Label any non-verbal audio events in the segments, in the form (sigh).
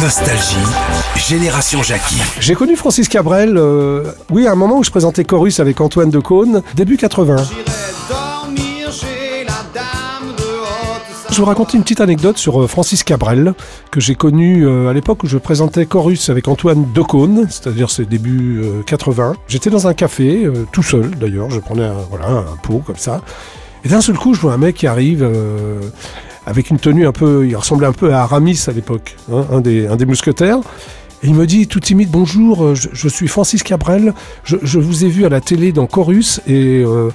Nostalgie, Génération Jackie. J'ai connu Francis Cabrel, euh, oui, à un moment où je présentais Chorus avec Antoine Decaune, début 80. Je vous raconter une petite anecdote sur euh, Francis Cabrel, que j'ai connu euh, à l'époque où je présentais Chorus avec Antoine Decaune, c'est-à-dire ses débuts 80. J'étais dans un café, tout seul d'ailleurs, je prenais un, pot comme ça. Et d'un seul coup, je vois un mec qui arrive avec une tenue un peu, il ressemblait un peu à Aramis à l'époque, hein, un, des, mousquetaires. Et il me dit tout timide bonjour, euh, je, suis Francis Cabrel, je, vous ai vu à la télé dans Chorus et euh,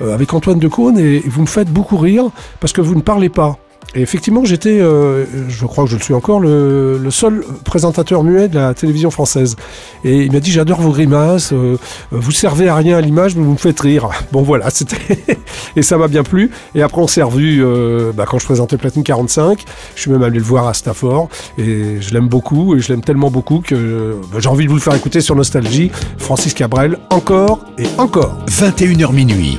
euh, avec Antoine Decaune et vous me faites beaucoup rire parce que vous ne parlez pas. Et effectivement, j'étais, euh, je crois que je le suis encore, le, seul présentateur muet de la télévision française. Et il m'a dit J'adore vos grimaces, euh, vous servez à rien à l'image, mais vous me faites rire. (laughs) Bon, voilà, c'était. (laughs) et ça m'a bien plu. Et après, on s'est revu euh, bah, quand je présentais Platine 45. Je suis même allé le voir à Stafford. Et je l'aime beaucoup. Et je l'aime tellement beaucoup que bah, j'ai envie de vous le faire écouter sur Nostalgie. Francis Cabrel, encore et encore. 21h minuit.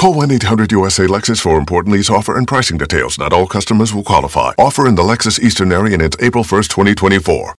Call 1-800-USA-LEXUS for important lease offer and pricing details. Not all customers will qualify. Offer in the Lexus Eastern area and it's April 1st, 2024.